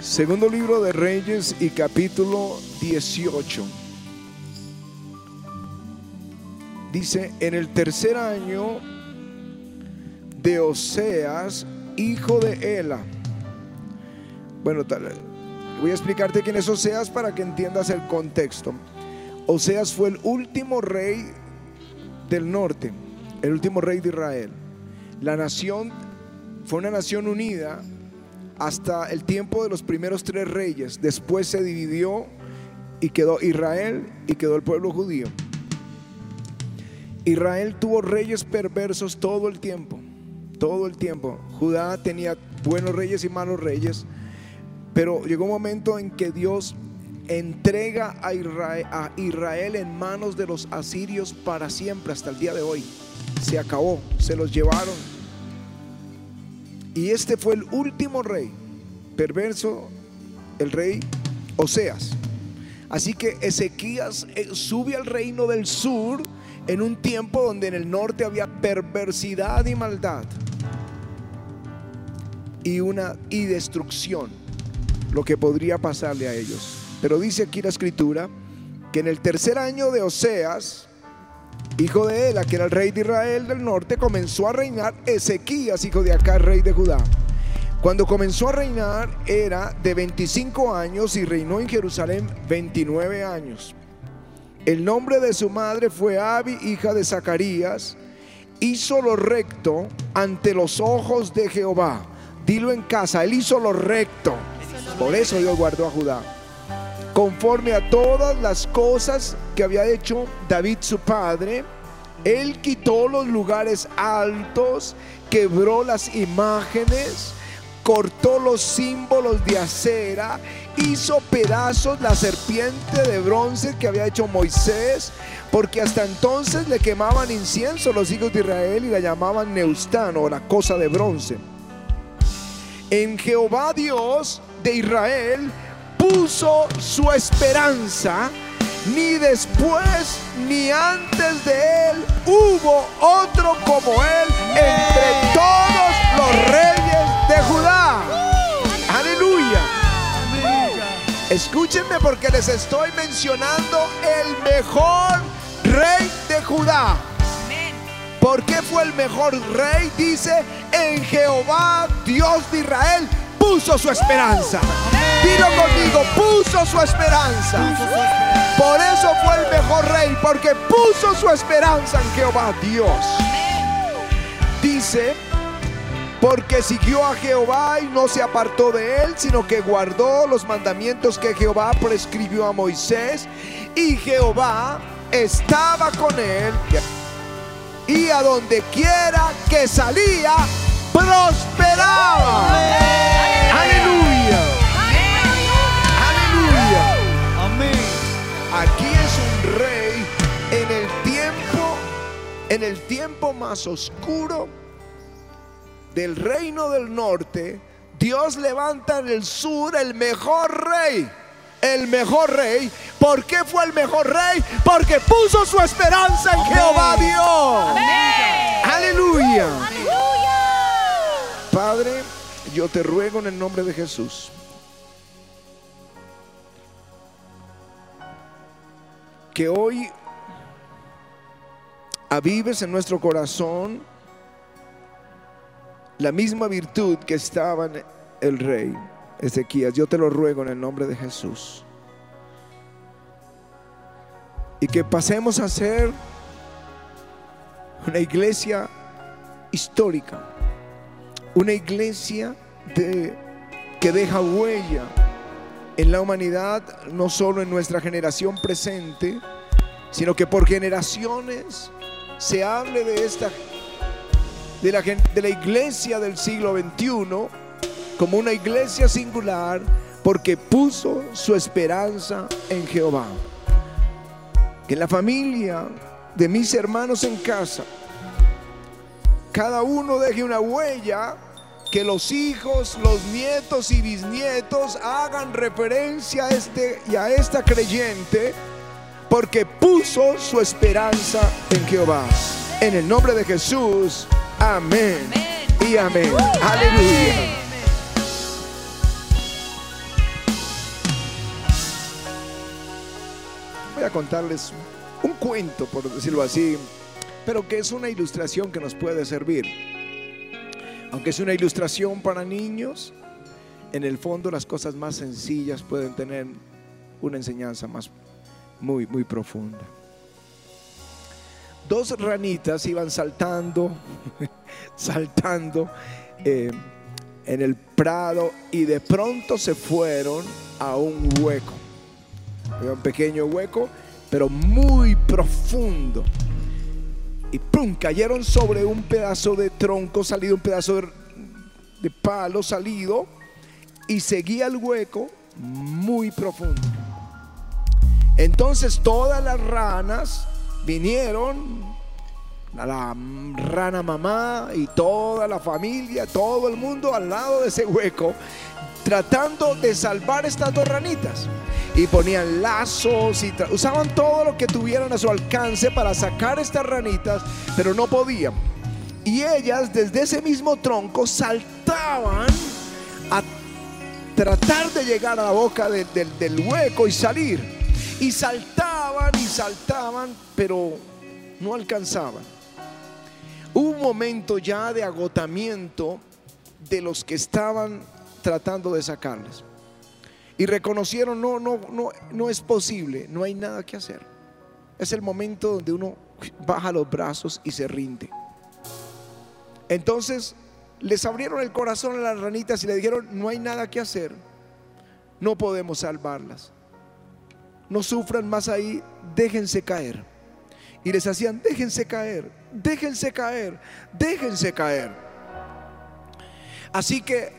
Segundo libro de Reyes y capítulo 18. Dice, en el tercer año de Oseas, hijo de Ela. Bueno, tal, voy a explicarte quién es Oseas para que entiendas el contexto. Oseas fue el último rey del norte, el último rey de Israel. La nación fue una nación unida hasta el tiempo de los primeros tres reyes. Después se dividió y quedó Israel y quedó el pueblo judío. Israel tuvo reyes perversos todo el tiempo, todo el tiempo. Judá tenía buenos reyes y malos reyes, pero llegó un momento en que Dios entrega a Israel, en manos de los asirios para siempre, hasta el día de hoy. Se acabó, se los llevaron. Y este fue el último rey perverso, el rey Oseas. Así que Ezequías eh, sube al reino del sur en un tiempo donde en el norte había perversidad y maldad y una y destrucción, lo que podría pasarle a ellos. Pero dice aquí la escritura que en el tercer año de Oseas, hijo de Ela, que era el rey de Israel del norte, comenzó a reinar Ezequías, hijo de Acá, rey de Judá. Cuando comenzó a reinar era de 25 años y reinó en Jerusalén 29 años. El nombre de su madre fue Abi, hija de Zacarías. Hizo lo recto ante los ojos de Jehová. Dilo en casa, él hizo lo recto. Por eso Dios guardó a Judá. Conforme a todas las cosas que había hecho David su padre, él quitó los lugares altos, quebró las imágenes, cortó los símbolos de acera, hizo pedazos la serpiente de bronce que había hecho Moisés, porque hasta entonces le quemaban incienso los hijos de Israel y la llamaban Neustano, la cosa de bronce. En Jehová Dios de Israel puso su esperanza, ni después ni antes de él hubo otro como él entre todos los reyes de Judá. Aleluya. Escúchenme porque les estoy mencionando el mejor rey de Judá. ¿Por qué fue el mejor rey? Dice, en Jehová, Dios de Israel, puso su esperanza. Dilo conmigo, puso su esperanza. Por eso fue el mejor rey, porque puso su esperanza en Jehová, Dios. Dice, porque siguió a Jehová y no se apartó de él, sino que guardó los mandamientos que Jehová prescribió a Moisés. Y Jehová estaba con él. Y a donde quiera que salía, prosperaba. Aleluya. Aleluya. En el tiempo más oscuro del reino del norte. Dios levanta en el sur el mejor rey. El mejor rey. ¿Por qué fue el mejor rey? Porque puso su esperanza en Jehová Dios. Aleluya. Padre, yo te ruego en el nombre de Jesús. Que hoy avives en nuestro corazón la misma virtud que estaba en el rey Ezequías. Yo te lo ruego en el nombre de Jesús. Y que pasemos a ser una iglesia histórica, una iglesia que deja huella en la humanidad, no solo en nuestra generación presente, sino que por generaciones se hable de esta de la, de la iglesia del siglo XXI como una iglesia singular porque puso su esperanza en Jehová. Que la familia de mis hermanos en casa, cada uno deje una huella que los hijos, los nietos y bisnietos hagan referencia a este y a esta creyente porque puso su esperanza en Jehová. En el nombre de Jesús, amén, y amén. Aleluya. Voy a contarles un cuento, por decirlo así, pero que es una ilustración que nos puede servir. Aunque es una ilustración para niños, en el fondo las cosas más sencillas pueden tener una enseñanza más muy, muy profunda. Dos ranitas iban saltando, saltando eh, en el prado y de pronto se fueron a un hueco. Un pequeño hueco, pero muy profundo. Y ¡pum! cayeron sobre un pedazo de tronco salido, un pedazo de palo salido, y seguía el hueco muy profundo. Entonces todas las ranas vinieron, la rana mamá y toda la familia, todo el mundo al lado de ese hueco, tratando de salvar estas dos ranitas. Y ponían lazos y usaban todo lo que tuvieran a su alcance para sacar estas ranitas, pero no podían. Y ellas desde ese mismo tronco saltaban a tratar de llegar a la boca del hueco y salir. Y saltaban y saltaban, pero no alcanzaban. Un momento ya de agotamiento de los que estaban tratando de sacarles. Y reconocieron, no, no, no, no es posible, no hay nada que hacer. Es el momento donde uno baja los brazos y se rinde. Entonces les abrieron el corazón a las ranitas y le dijeron, no hay nada que hacer, no podemos salvarlas. No sufran más ahí, déjense caer. Y les hacían, déjense caer, déjense caer, déjense caer. Así que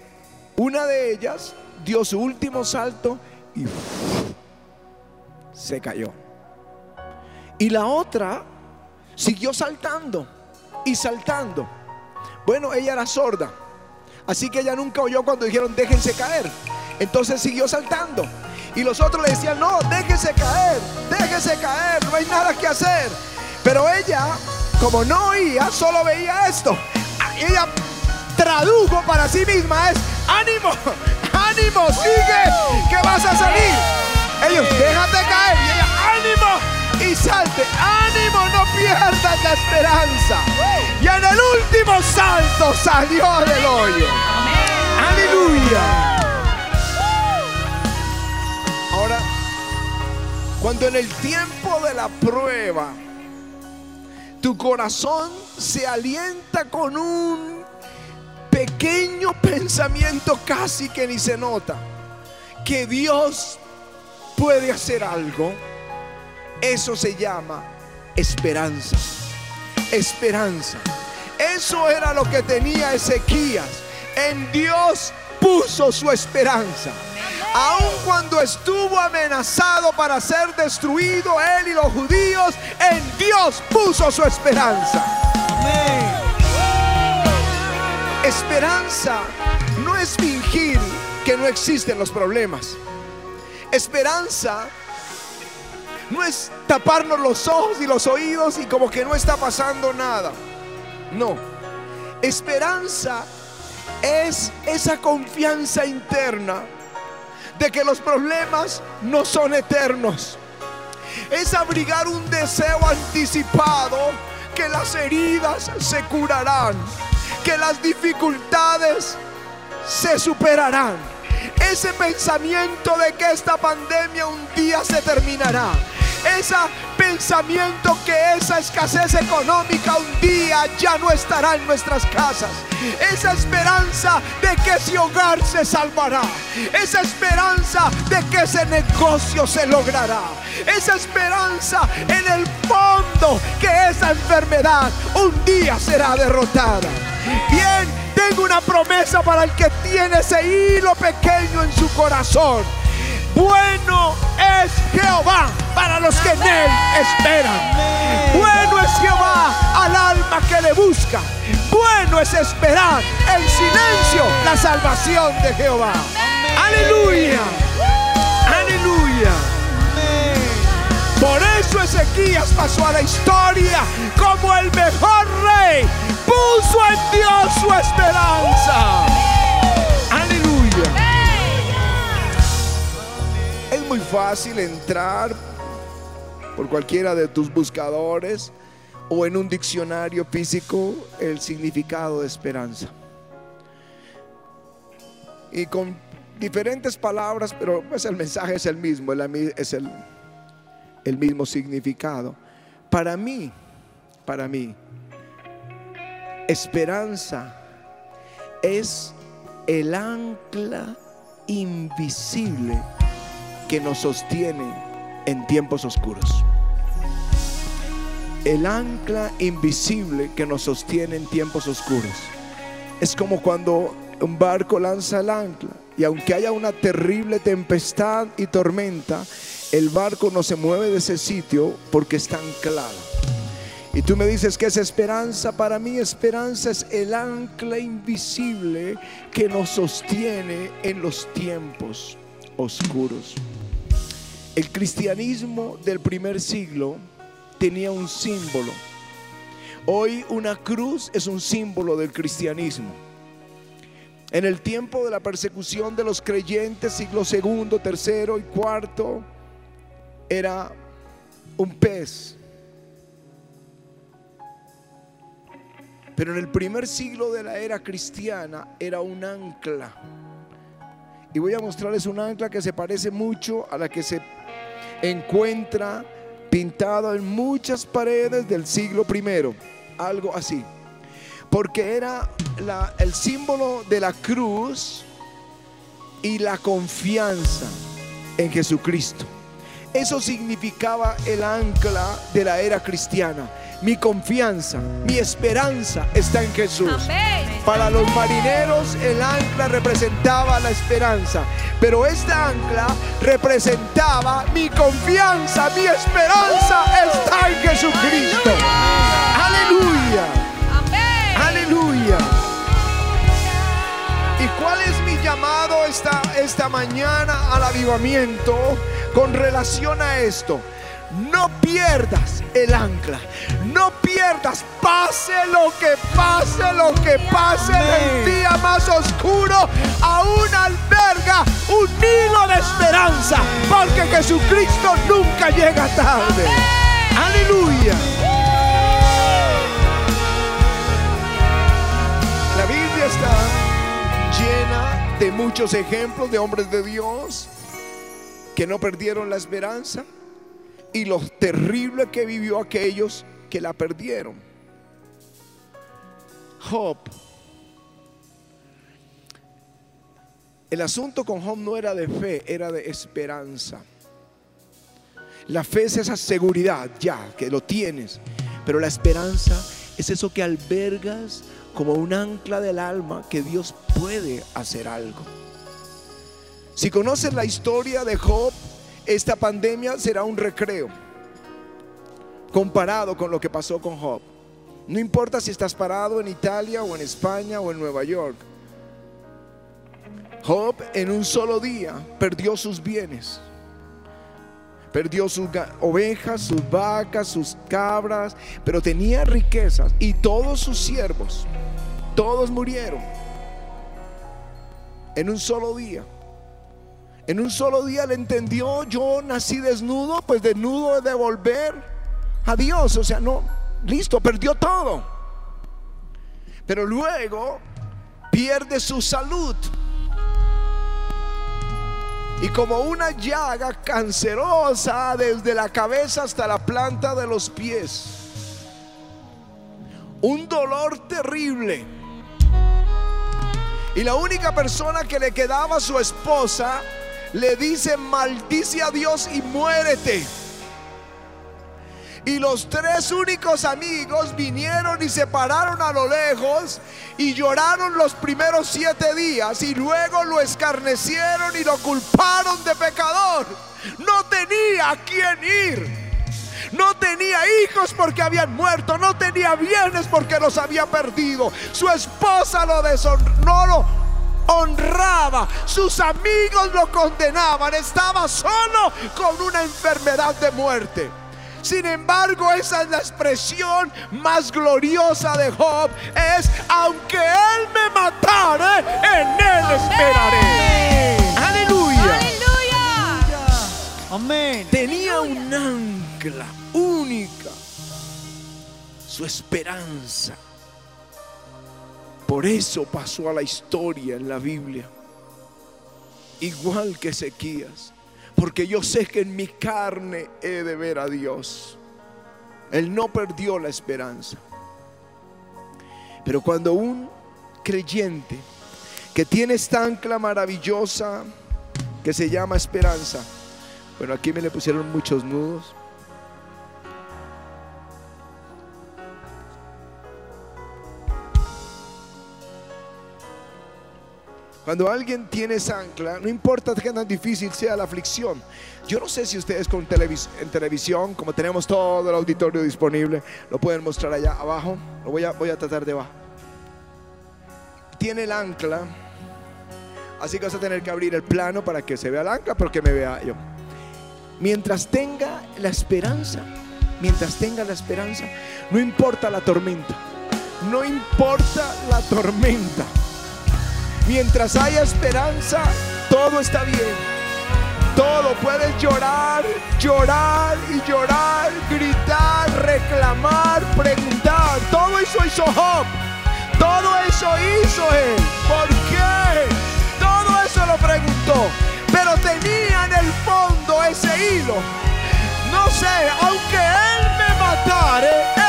una de ellas dio su último salto y se cayó. Y la otra siguió saltando y saltando. Bueno, ella era sorda, así que ella nunca oyó cuando dijeron déjense caer. Entonces siguió saltando. Y los otros le decían, no, déjese caer, déjese caer, no hay nada que hacer. Pero ella, como no oía, solo veía esto. Ella tradujo para sí misma es, ánimo, ánimo, sigue, que vas a salir. Ellos, déjate caer. Y ella, ánimo, y salte, ánimo, no pierdas la esperanza. Y en el último salto salió del hoyo. Aleluya. Cuando en el tiempo de la prueba tu corazón se alienta con un pequeño pensamiento casi que ni se nota, que Dios puede hacer algo, eso se llama esperanza. Esperanza. Eso era lo que tenía Ezequías. En Dios puso su esperanza. Aun cuando estuvo amenazado para ser destruido él y los judíos, en Dios puso su esperanza. Esperanza no es fingir que no existen los problemas. Esperanza no es taparnos los ojos y los oídos y como que no está pasando nada. No. Esperanza es esa confianza interna de que los problemas no son eternos. Es abrigar un deseo anticipado que las heridas se curarán, que las dificultades se superarán. Ese pensamiento de que esta pandemia un día se terminará ese pensamiento que esa escasez económica un día ya no estará en nuestras casas. Esa esperanza de que ese hogar se salvará. Esa esperanza de que ese negocio se logrará. Esa esperanza en el fondo que esa enfermedad un día será derrotada. Bien, tengo una promesa para el que tiene ese hilo pequeño en su corazón bueno es Jehová para los que en él esperan. Bueno es Jehová al alma que le busca. Bueno es esperar en silencio la salvación de Jehová. Aleluya. Aleluya. Por eso Ezequías pasó a la historia como el mejor rey. Puso en Dios su esperanza. Muy fácil entrar por cualquiera de tus buscadores o en un diccionario físico el significado de esperanza. Y con diferentes palabras, pero pues el mensaje es el mismo, es el, el mismo significado. Para mí, para mí, esperanza es el ancla invisible que nos sostiene en tiempos oscuros. El ancla invisible que nos sostiene en tiempos oscuros. Es como cuando un barco lanza el ancla y aunque haya una terrible tempestad y tormenta, el barco no se mueve de ese sitio porque está anclado. Y tú me dices que es esperanza. Para mí esperanza es el ancla invisible que nos sostiene en los tiempos oscuros. El cristianismo del primer siglo tenía un símbolo. Hoy una cruz es un símbolo del cristianismo. En el tiempo de la persecución de los creyentes, siglo segundo, tercero y cuarto, era un pez Pero en el primer siglo de la era cristiana era un ancla. Y voy a mostrarles un ancla que se parece mucho a la que se encuentra pintada en muchas paredes del siglo primero. Algo así. Porque era el símbolo de la cruz y la confianza en Jesucristo. Eso significaba el ancla de la era cristiana. Mi confianza, mi esperanza está en Jesús. Para los marineros el ancla representaba la esperanza, pero esta ancla representaba mi confianza, mi esperanza está en Jesucristo. Aleluya. Aleluya. ¿Y cuál es mi llamado esta, esta mañana al avivamiento con relación a esto? No pierdas el ancla. No pierdas, pase lo que pase, lo que pase en el día más oscuro, aún alberga un hilo de esperanza, porque Jesucristo nunca llega tarde. Aleluya. La Biblia está llena de muchos ejemplos de hombres de Dios que no perdieron la esperanza y lo terrible que vivió aquellos que la perdieron. Job. El asunto con Job no era de fe, era de esperanza. La fe es esa seguridad, ya, que lo tienes. Pero la esperanza es eso que albergas como un ancla del alma que Dios puede hacer algo. Si conoces la historia de Job, esta pandemia será un recreo comparado con lo que pasó con Job. No importa si estás parado en Italia o en España o en Nueva York. Job en un solo día perdió sus bienes. Perdió sus ovejas, sus vacas, sus cabras, pero tenía riquezas y todos sus siervos, todos murieron en un solo día. En un solo día le entendió, yo nací desnudo, pues desnudo de volver a Dios. O sea, no, listo, perdió todo. Pero luego pierde su salud. Y como una llaga cancerosa desde la cabeza hasta la planta de los pies. Un dolor terrible. Y la única persona que le quedaba a su esposa le dice, maldice a Dios y muérete. Y los tres únicos amigos vinieron y se pararon a lo lejos y lloraron los primeros siete días y luego lo escarnecieron y lo culparon de pecador. No tenía a quién ir. No tenía hijos porque habían muerto. No tenía bienes porque los había perdido. Su esposa lo deshonró, honraba. Sus amigos lo condenaban. Estaba solo con una enfermedad de muerte. Sin embargo, esa es la expresión más gloriosa de Job. Es, aunque Él me matare, en Él esperaré. Aleluya. Aleluya. Amén. Tenía un ancla ancla única, su esperanza. Por eso pasó a la historia en la Biblia. Igual que Ezequías. Porque yo sé que en mi carne he de ver a Dios. Él no perdió la esperanza. Pero cuando un creyente que tiene esta ancla maravillosa que se llama esperanza, bueno, aquí me le pusieron muchos nudos. Cuando alguien tiene esa ancla, no importa qué tan difícil sea la aflicción. Yo no sé si ustedes con en televisión, como tenemos todo el auditorio disponible, lo pueden mostrar allá abajo. Lo voy a, voy a tratar de abajo. Tiene el ancla, así que vas a tener que abrir el plano para que se vea el ancla, pero que me vea yo. Mientras tenga la esperanza, mientras tenga la esperanza, no importa la tormenta, no importa la tormenta. Mientras haya esperanza, todo está bien. Todo puedes llorar, llorar y llorar, gritar, reclamar, preguntar. Todo eso hizo Job. Todo eso hizo él. ¿Por qué? Todo eso lo preguntó. Pero tenía en el fondo ese hilo. No sé, aunque él me matare,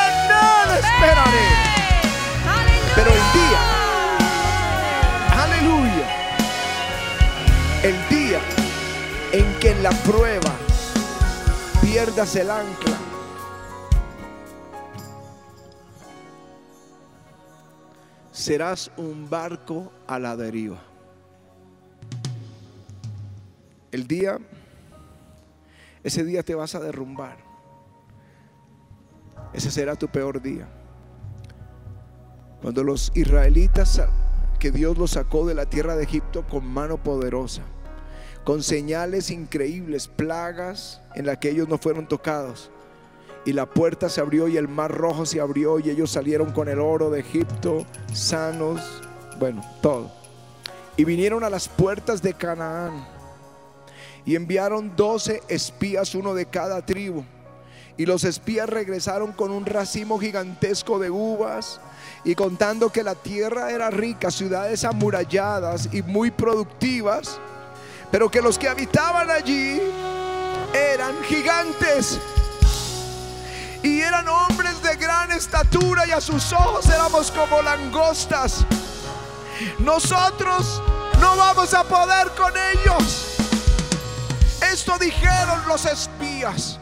en que en la prueba pierdas el ancla, serás un barco a la deriva. El día, ese día te vas a derrumbar. Ese será tu peor día. Cuando los israelitas que Dios los sacó de la tierra de Egipto con mano poderosa, con señales increíbles, plagas en las que ellos no fueron tocados. Y la puerta se abrió y el mar rojo se abrió y ellos salieron con el oro de Egipto, sanos, bueno, todo. Y vinieron a las puertas de Canaán y enviaron doce espías, uno de cada tribu. Y los espías regresaron con un racimo gigantesco de uvas y contando que la tierra era rica, ciudades amuralladas y muy productivas, pero que los que habitaban allí eran gigantes y eran hombres de gran estatura y a sus ojos éramos como langostas. Nosotros no vamos a poder con ellos. Esto dijeron los espías.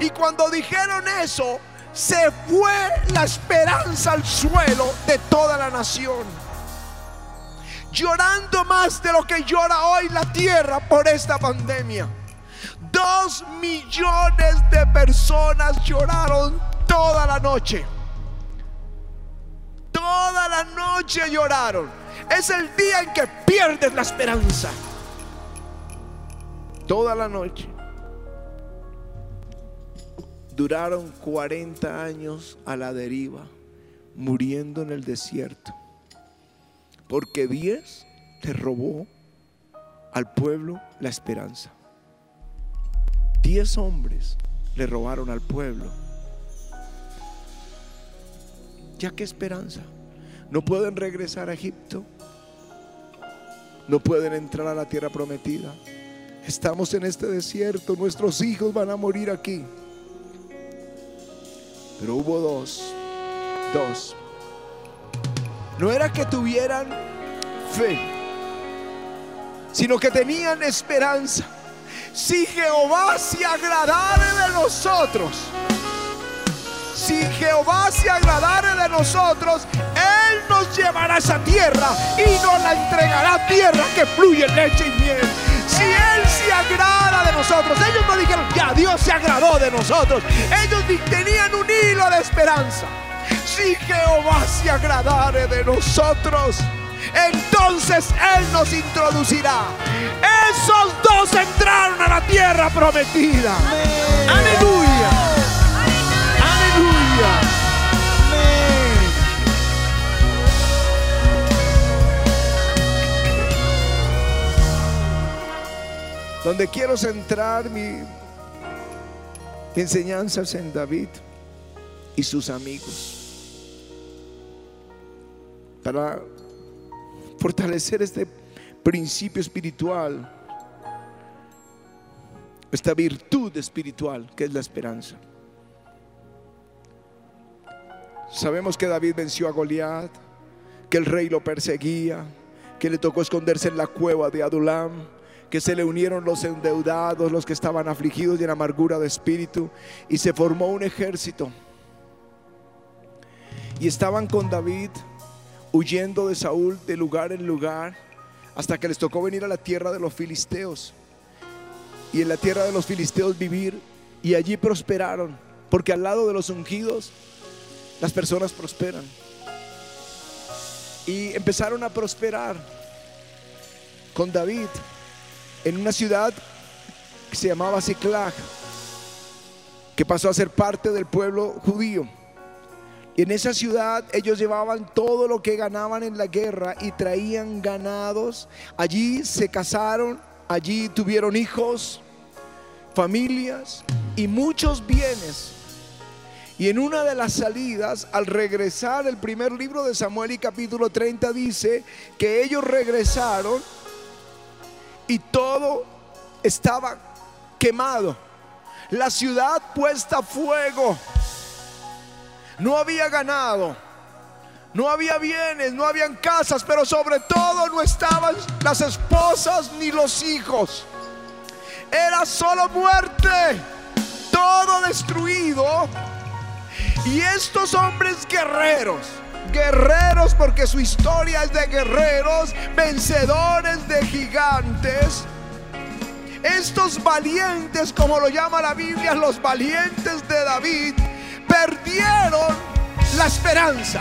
Y cuando dijeron eso, se fue la esperanza al suelo de toda la nación. Llorando más de lo que llora hoy la tierra por esta pandemia. Dos millones de personas lloraron toda la noche. Toda la noche lloraron. Es el día en que pierdes la esperanza. Toda la noche duraron 40 años a la deriva, muriendo en el desierto, porque 10 le robó al pueblo la esperanza. 10 hombres le robaron al pueblo. ¿Ya qué esperanza? No pueden regresar a Egipto. No pueden entrar a la tierra prometida. Estamos en este desierto. Nuestros hijos van a morir aquí. Pero hubo dos, dos. No era que tuvieran fe, sino que tenían esperanza. Si Jehová se agradare de nosotros, si Jehová se agradare de nosotros, Él nos llevará a esa tierra y nos la entregará tierra que fluye leche y miel si Él se agrada de nosotros. Ellos no dijeron, ya Dios se agradó de nosotros. Ellos tenían un hilo de esperanza. Si Jehová se agradare de nosotros, entonces Él nos introducirá. Esos dos entraron a la tierra prometida. Aleluya. Aleluya. Donde quiero centrar mi, enseñanzas en David y sus amigos para fortalecer este principio espiritual, esta virtud espiritual que es la esperanza. Sabemos que David venció a Goliat, que el rey lo perseguía, que le tocó esconderse en la cueva de Adulam, que se le unieron los endeudados, los que estaban afligidos y en amargura de espíritu, y se formó un ejército. Y estaban con David huyendo de Saúl de lugar en lugar, hasta que les tocó venir a la tierra de los filisteos. Y en la tierra de los filisteos vivir, y allí prosperaron, porque al lado de los ungidos, las personas prosperan. Y empezaron a prosperar con David en una ciudad que se llamaba Ziklag, que pasó a ser parte del pueblo judío. Y en esa ciudad ellos llevaban todo lo que ganaban en la guerra y traían ganados. Allí se casaron, allí tuvieron hijos, familias y muchos bienes. Y en una de las salidas, al regresar, el primer libro de Samuel y capítulo 30 dice que ellos regresaron y todo estaba quemado. La ciudad puesta a fuego. No había ganado. No había bienes, no habían casas, pero sobre todo no estaban las esposas ni los hijos. Era solo muerte, todo destruido. Y estos hombres guerreros, guerreros porque su historia es de guerreros, vencedores de gigantes. Estos valientes, como lo llama la Biblia, los valientes de David, perdieron la esperanza.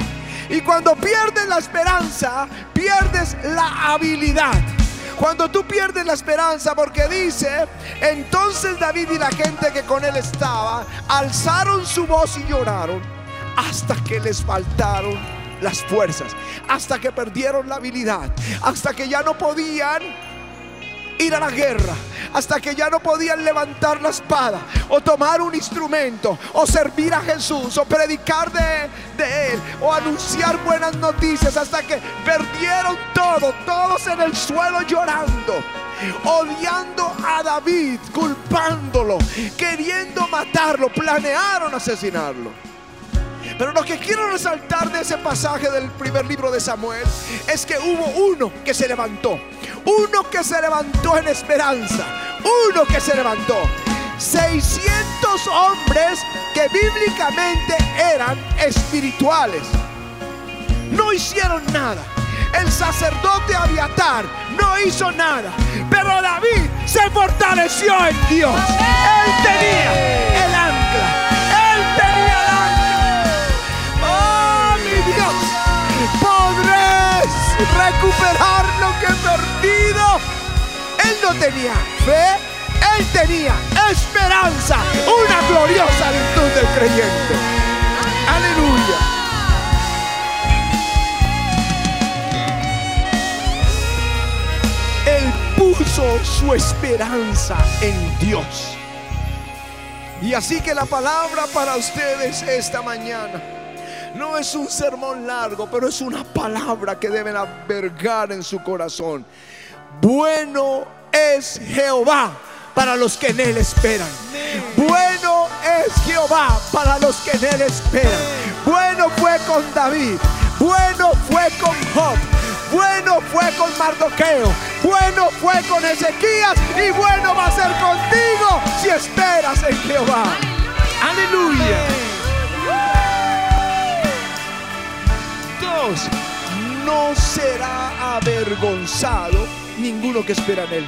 Y cuando pierdes la esperanza, pierdes la habilidad. Cuando tú pierdes la esperanza, porque dice, entonces David y la gente que con él estaba, alzaron su voz y lloraron hasta que les faltaron las fuerzas, hasta que perdieron la habilidad, hasta que ya no podían ir a la guerra, hasta que ya no podían levantar la espada o tomar un instrumento o servir a Jesús o predicar de, de, Él o anunciar buenas noticias, hasta que perdieron todo, todos en el suelo llorando. Odiando a David, culpándolo, queriendo matarlo, planearon asesinarlo. Pero lo que quiero resaltar de ese pasaje del primer libro de Samuel es que hubo uno que se levantó. Uno que se levantó en esperanza. Uno que se levantó. 600 hombres que bíblicamente eran espirituales. No hicieron nada. El sacerdote Abiatar no hizo nada. Pero David se fortaleció en Dios. Él tenía el ancla. Recuperar lo que perdido. Él no tenía fe, él tenía esperanza, una gloriosa virtud del creyente. Aleluya. Él puso su esperanza en Dios. Y así que la palabra para ustedes esta mañana no es un sermón largo, pero es una palabra que deben albergar en su corazón. Bueno es Jehová para los que en Él esperan. Bueno es Jehová para los que en Él esperan. Bueno fue con David. Bueno fue con Job. Bueno fue con Mardoqueo. Bueno fue con Ezequías. Y bueno va a ser contigo si esperas en Jehová. Aleluya. No será avergonzado ninguno que espera en Él.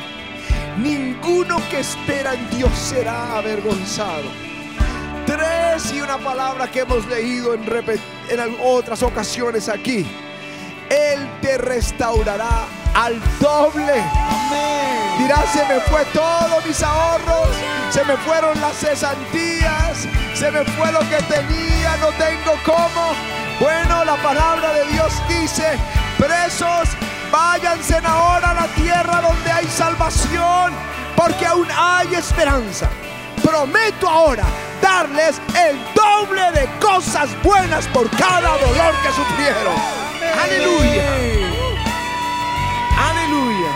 Ninguno que espera en Dios será avergonzado. Tres y una palabra que hemos leído en, en otras ocasiones aquí. Él te restaurará al doble. Dirá, se me fue todo mis ahorros, se me fueron las cesantías, se me fue lo que tenía, no tengo cómo. Bueno, la palabra de Dios dice, presos, váyanse ahora a la tierra donde hay salvación, porque aún hay esperanza. Prometo ahora darles el doble de cosas buenas por cada dolor que sufrieron. Aleluya. Aleluya.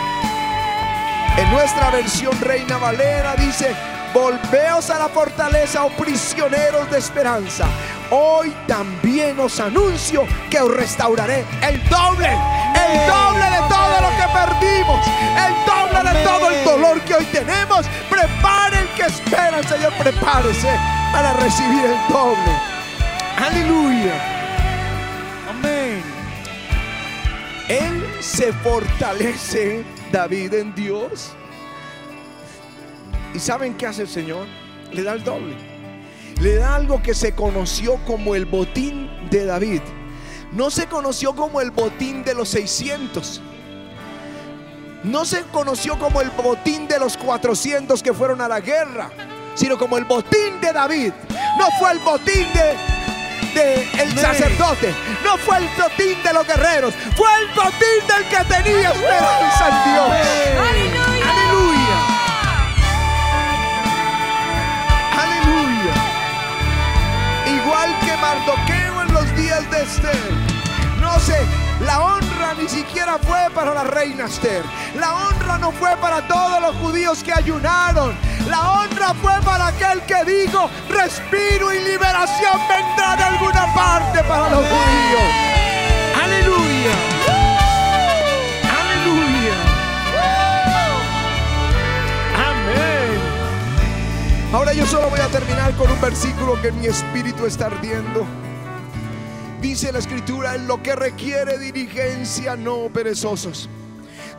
En nuestra versión Reina Valera dice, volveos a la fortaleza, oh prisioneros de esperanza. Hoy también os anuncio que os restauraré el doble, el doble de todo lo que perdimos, el doble de todo el dolor que hoy tenemos. Prepare el que espera, Señor, prepárese para recibir el doble. Aleluya. Amén. Él se fortalece, David, en Dios. ¿Y saben qué hace el Señor? Le da el doble. Le da algo que se conoció como el botín de David. No se conoció como el botín de los 600. No se conoció como el botín de los 400 que fueron a la guerra, sino como el botín de David. No fue el botín de el sacerdote, no fue el botín de los guerreros, fue el botín del que tenía esperanza en Dios. Esther. No sé, la honra ni siquiera fue para la reina Esther. La honra no fue para todos los judíos que ayunaron. La honra fue para aquel que dijo, respiro y liberación vendrá de alguna parte para los judíos. Aleluya. Aleluya. Amén. Ahora yo solo voy a terminar con un versículo que mi espíritu está ardiendo. Dice la escritura, en lo que requiere diligencia, no perezosos.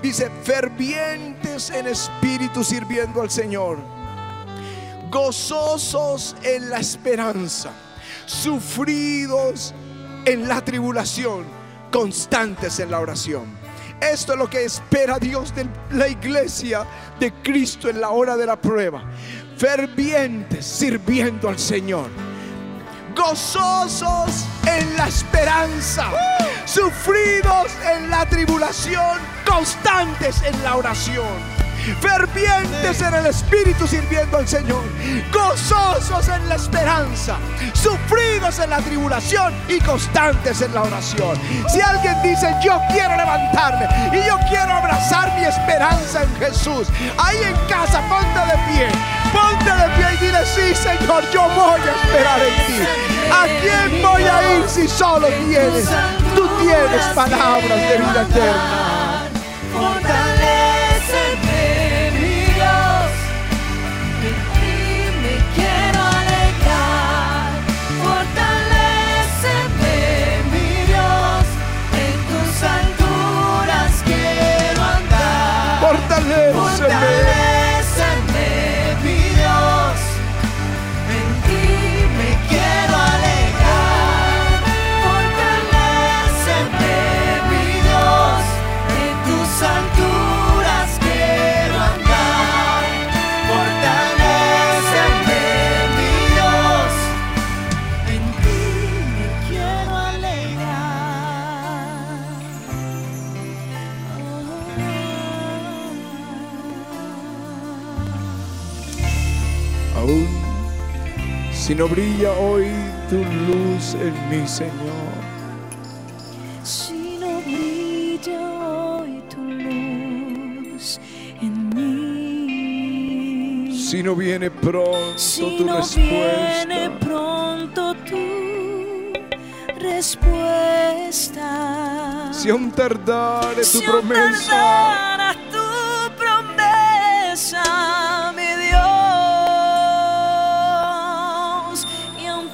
Dice, fervientes en espíritu sirviendo al Señor gozosos en la esperanza, sufridos en la tribulación, constantes en la oración. Esto es lo que espera Dios de la iglesia de Cristo en la hora de la prueba. Fervientes sirviendo al Señor. Gozosos en la esperanza. Sufridos en la tribulación. Constantes en la oración fervientes en el Espíritu sirviendo al Señor, gozosos en la esperanza, sufridos en la tribulación y constantes en la oración. Si alguien dice, yo quiero levantarme y yo quiero abrazar mi esperanza en Jesús, ahí en casa, ponte de pie, ponte de pie y dile, sí Señor, yo voy a esperar en ti. ¿A quién voy a ir si solo tienes? Tú tienes palabras de vida eterna. Brilla hoy tu luz en mi Señor. Si no brilla hoy tu luz en mí. Si no viene pronto si tu no respuesta. Viene pronto tu respuesta. Si aún tardare tu si promesa. tu promesa.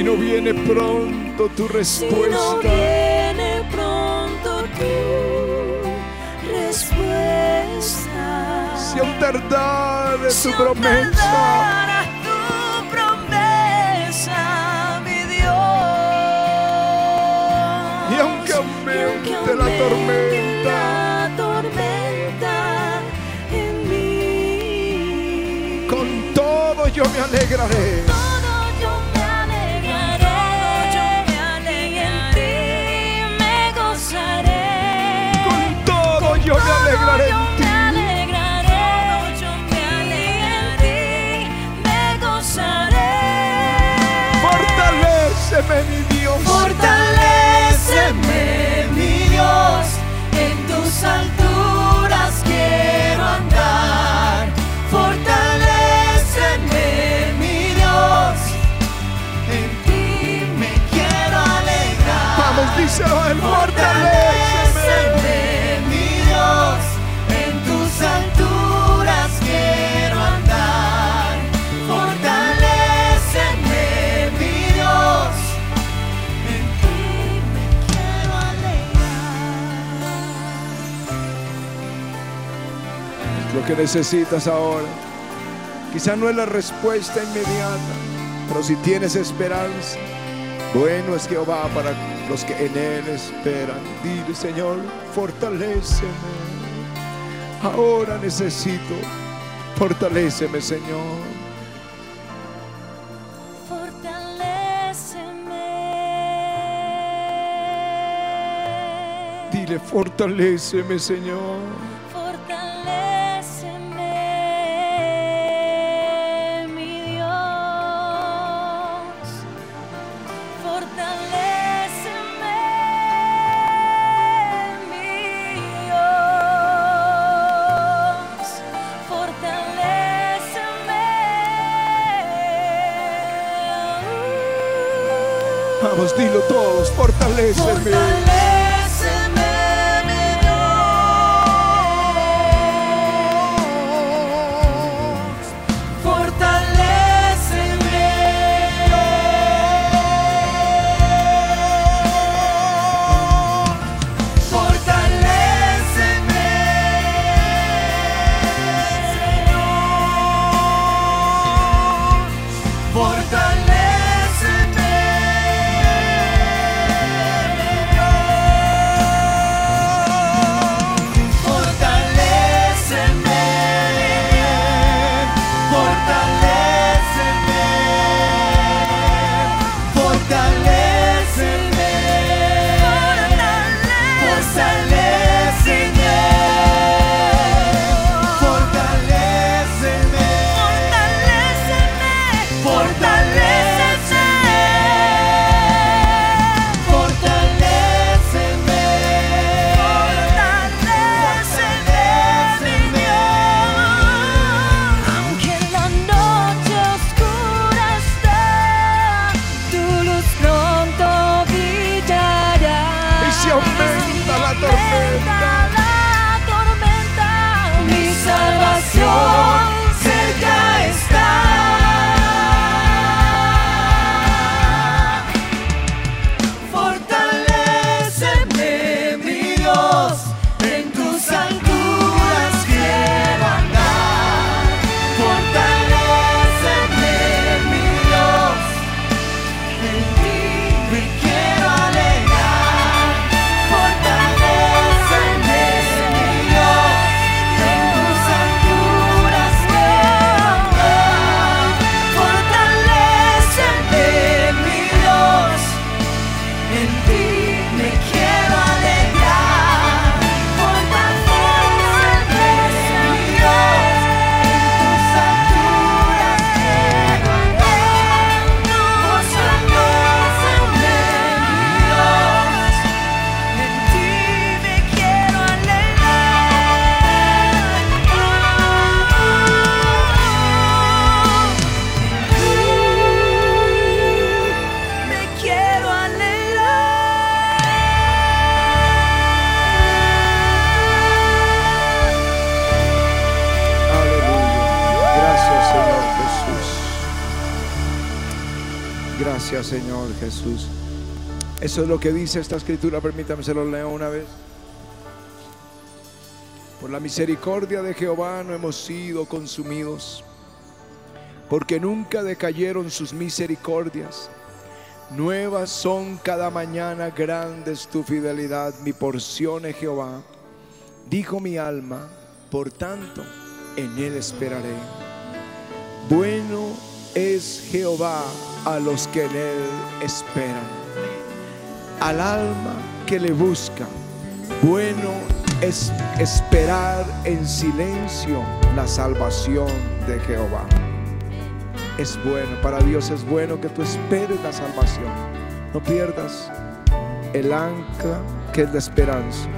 Si no viene pronto tu respuesta. Si no viene pronto tu respuesta. Si aún tardar es si tu promesa. de la tormenta. La tormenta en mí. Con todo yo me alegraré. Que necesitas ahora. Quizá no es la respuesta inmediata, pero si tienes esperanza, bueno es Jehová para los que en Él esperan. Dile, Señor, fortaléceme. Ahora necesito, fortaléceme, Señor. Fortaléceme, Señor. Vamos, dilo todos, fortaléceme. Señor Jesús. Eso es lo que dice esta escritura. Permítame, se lo leo una vez. Por la misericordia de Jehová no hemos sido consumidos, porque nunca decayeron sus misericordias. Nuevas son cada mañana, grande es tu fidelidad, mi porción es Jehová. Dijo mi alma, por tanto, en él esperaré. Bueno es Jehová a los que en él esperan. Al alma que le busca, bueno es esperar en silencio la salvación de Jehová. Es bueno, para Dios es bueno que tú esperes la salvación. No pierdas el ancla que es la esperanza.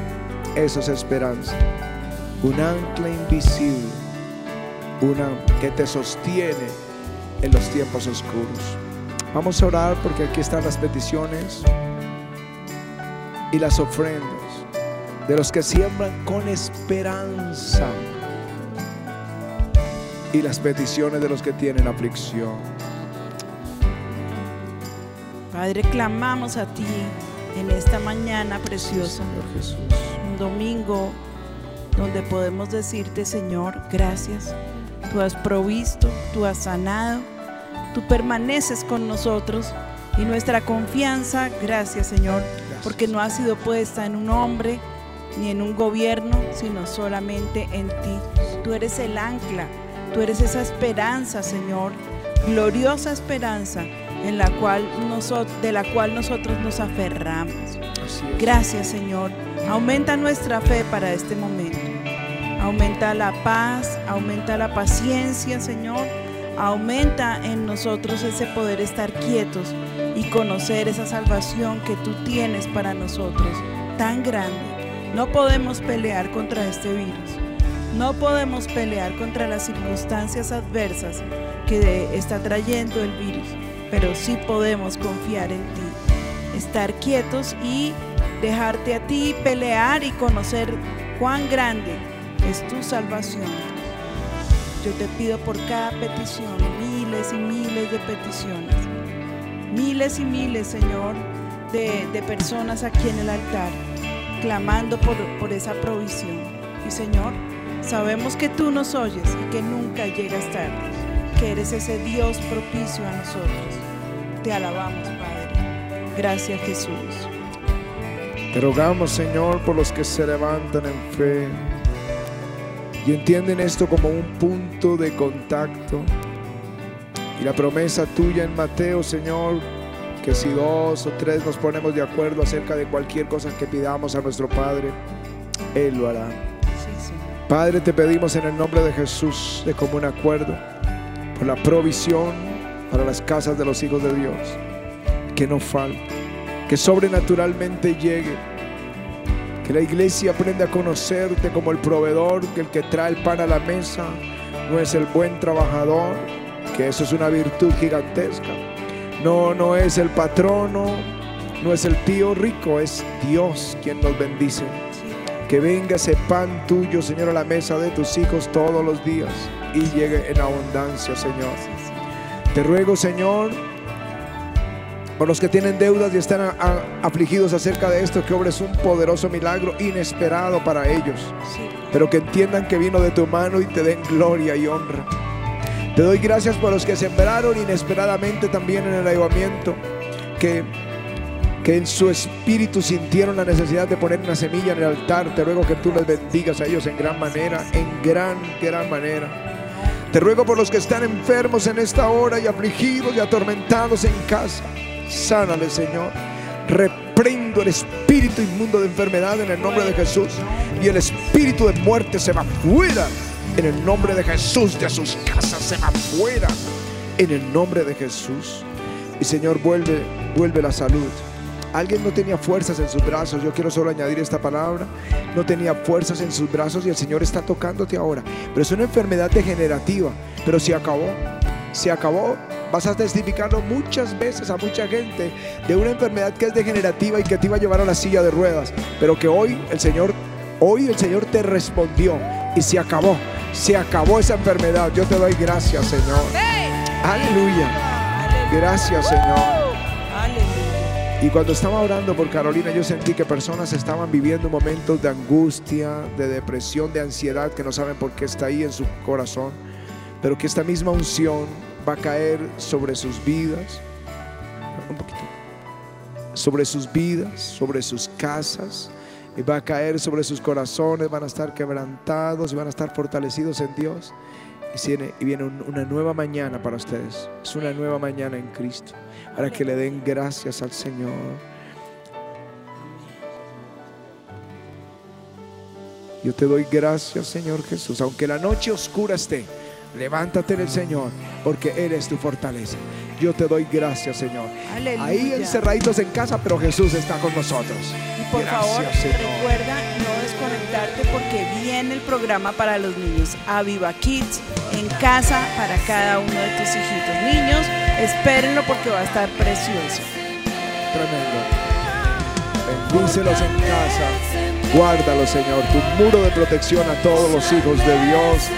Eso es esperanza. Un ancla invisible, una que te sostiene en los tiempos oscuros. Vamos a orar porque aquí están las peticiones y las ofrendas de los que siembran con esperanza y las peticiones de los que tienen aflicción. Padre, clamamos a ti en esta mañana preciosa, Señor Jesús. un domingo donde podemos decirte, Señor, gracias. Tú has provisto, tú has sanado, tú permaneces con nosotros y nuestra confianza, gracias, Señor, porque no ha sido puesta en un hombre ni en un gobierno, sino solamente en ti. Tú eres el ancla, tú eres esa esperanza, Señor, gloriosa esperanza en la cual de la cual nosotros nos aferramos. Gracias, Señor. Aumenta nuestra fe para este momento. Aumenta la paz, aumenta la paciencia, Señor. Aumenta en nosotros ese poder estar quietos y conocer esa salvación que tú tienes para nosotros, tan grande. No podemos pelear contra este virus. No podemos pelear contra las circunstancias adversas que está trayendo el virus, pero sí podemos confiar en ti estar quietos y dejarte a ti pelear y conocer cuán grande es tu salvación. Yo te pido por cada petición, miles y miles de peticiones, miles y miles, Señor, de, de personas aquí en el altar, clamando por, por esa provisión. Y Señor, sabemos que tú nos oyes y que nunca llegas tarde, que eres ese Dios propicio a nosotros. Te alabamos, Padre. Gracias, Jesús. Te rogamos, Señor, por los que se levantan en fe y entienden esto como un punto de contacto. Y la promesa tuya en Mateo, Señor, que si dos o tres nos ponemos de acuerdo acerca de cualquier cosa que pidamos a nuestro Padre, Él lo hará. Sí. Padre, te pedimos en el nombre de Jesús de común acuerdo por la provisión para las casas de los hijos de Dios. Que no falte, que sobrenaturalmente llegue. Que la iglesia aprenda a conocerte como el proveedor, que el que trae el pan a la mesa no es el buen trabajador, que eso es una virtud gigantesca. No, no es el patrono, no es el tío rico, es Dios quien nos bendice. Que venga ese pan tuyo, Señor, a la mesa de tus hijos todos los días y llegue en abundancia, Señor. Te ruego, Señor, por los que tienen deudas y están a- a- afligidos acerca de esto, que obres un poderoso milagro inesperado para ellos, Sí, pero que entiendan que vino de tu mano y te den gloria y honra. Te doy gracias por los que sembraron inesperadamente también en el ayudamiento, que, que en su espíritu sintieron la necesidad de poner una semilla en el altar. Te ruego que tú les bendigas a ellos en gran manera, en gran, gran manera. Te ruego por los que están enfermos en esta hora y afligidos y atormentados en casa. Sánale, Señor. Reprendo el espíritu inmundo de enfermedad en el nombre de Jesús. Y el espíritu de muerte se va fuera. En el nombre de Jesús, de sus casas se va fuera. En el nombre de Jesús. Y Señor, vuelve, vuelve la salud. Alguien no tenía fuerzas en sus brazos. Yo quiero solo añadir esta palabra. No tenía fuerzas en sus brazos y el Señor está tocándote ahora. Pero es una enfermedad degenerativa. Pero se acabó. Se acabó. Vas a testificarlo muchas veces a mucha gente de una enfermedad que es degenerativa y que te iba a llevar a la silla de ruedas. Pero que hoy el Señor, hoy el Señor te respondió y se acabó. Se acabó esa enfermedad. Yo te doy gracias, Señor. Aleluya. Gracias, Señor. Y cuando estaba orando por Carolina, yo sentí que personas estaban viviendo momentos de angustia, de depresión, de ansiedad, que no saben por qué está ahí en su corazón, pero que esta misma unción va a caer sobre sus vidas. Un poquito. sobre sus vidas, sobre sus casas. Y va a caer sobre sus corazones, van a estar quebrantados y van a estar fortalecidos en Dios. Y viene, una nueva mañana para ustedes. Es una nueva mañana en Cristo. Para que le den gracias al Señor. Yo te doy gracias, Señor Jesús. Aunque la noche oscura esté, levántate en el Señor, porque Él es tu fortaleza. Yo te doy gracias, Señor. Aleluya. Ahí encerraditos en casa, pero Jesús está con nosotros. Y por Gracias, favor, Señor. recuerda no desconectarte porque viene el programa para los niños Aviva Kids en casa para cada uno de tus hijitos. Niños, espérenlo porque va a estar precioso. Tremendo. Bendícelos en casa. Guárdalos, Señor. Tu muro de protección a todos los hijos de Dios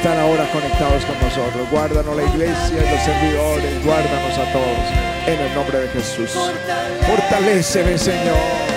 están ahora conectados con nosotros. Guárdanos la iglesia y los servidores. Guárdanos a todos. En el nombre de Jesús. Fortaléceme, Señor.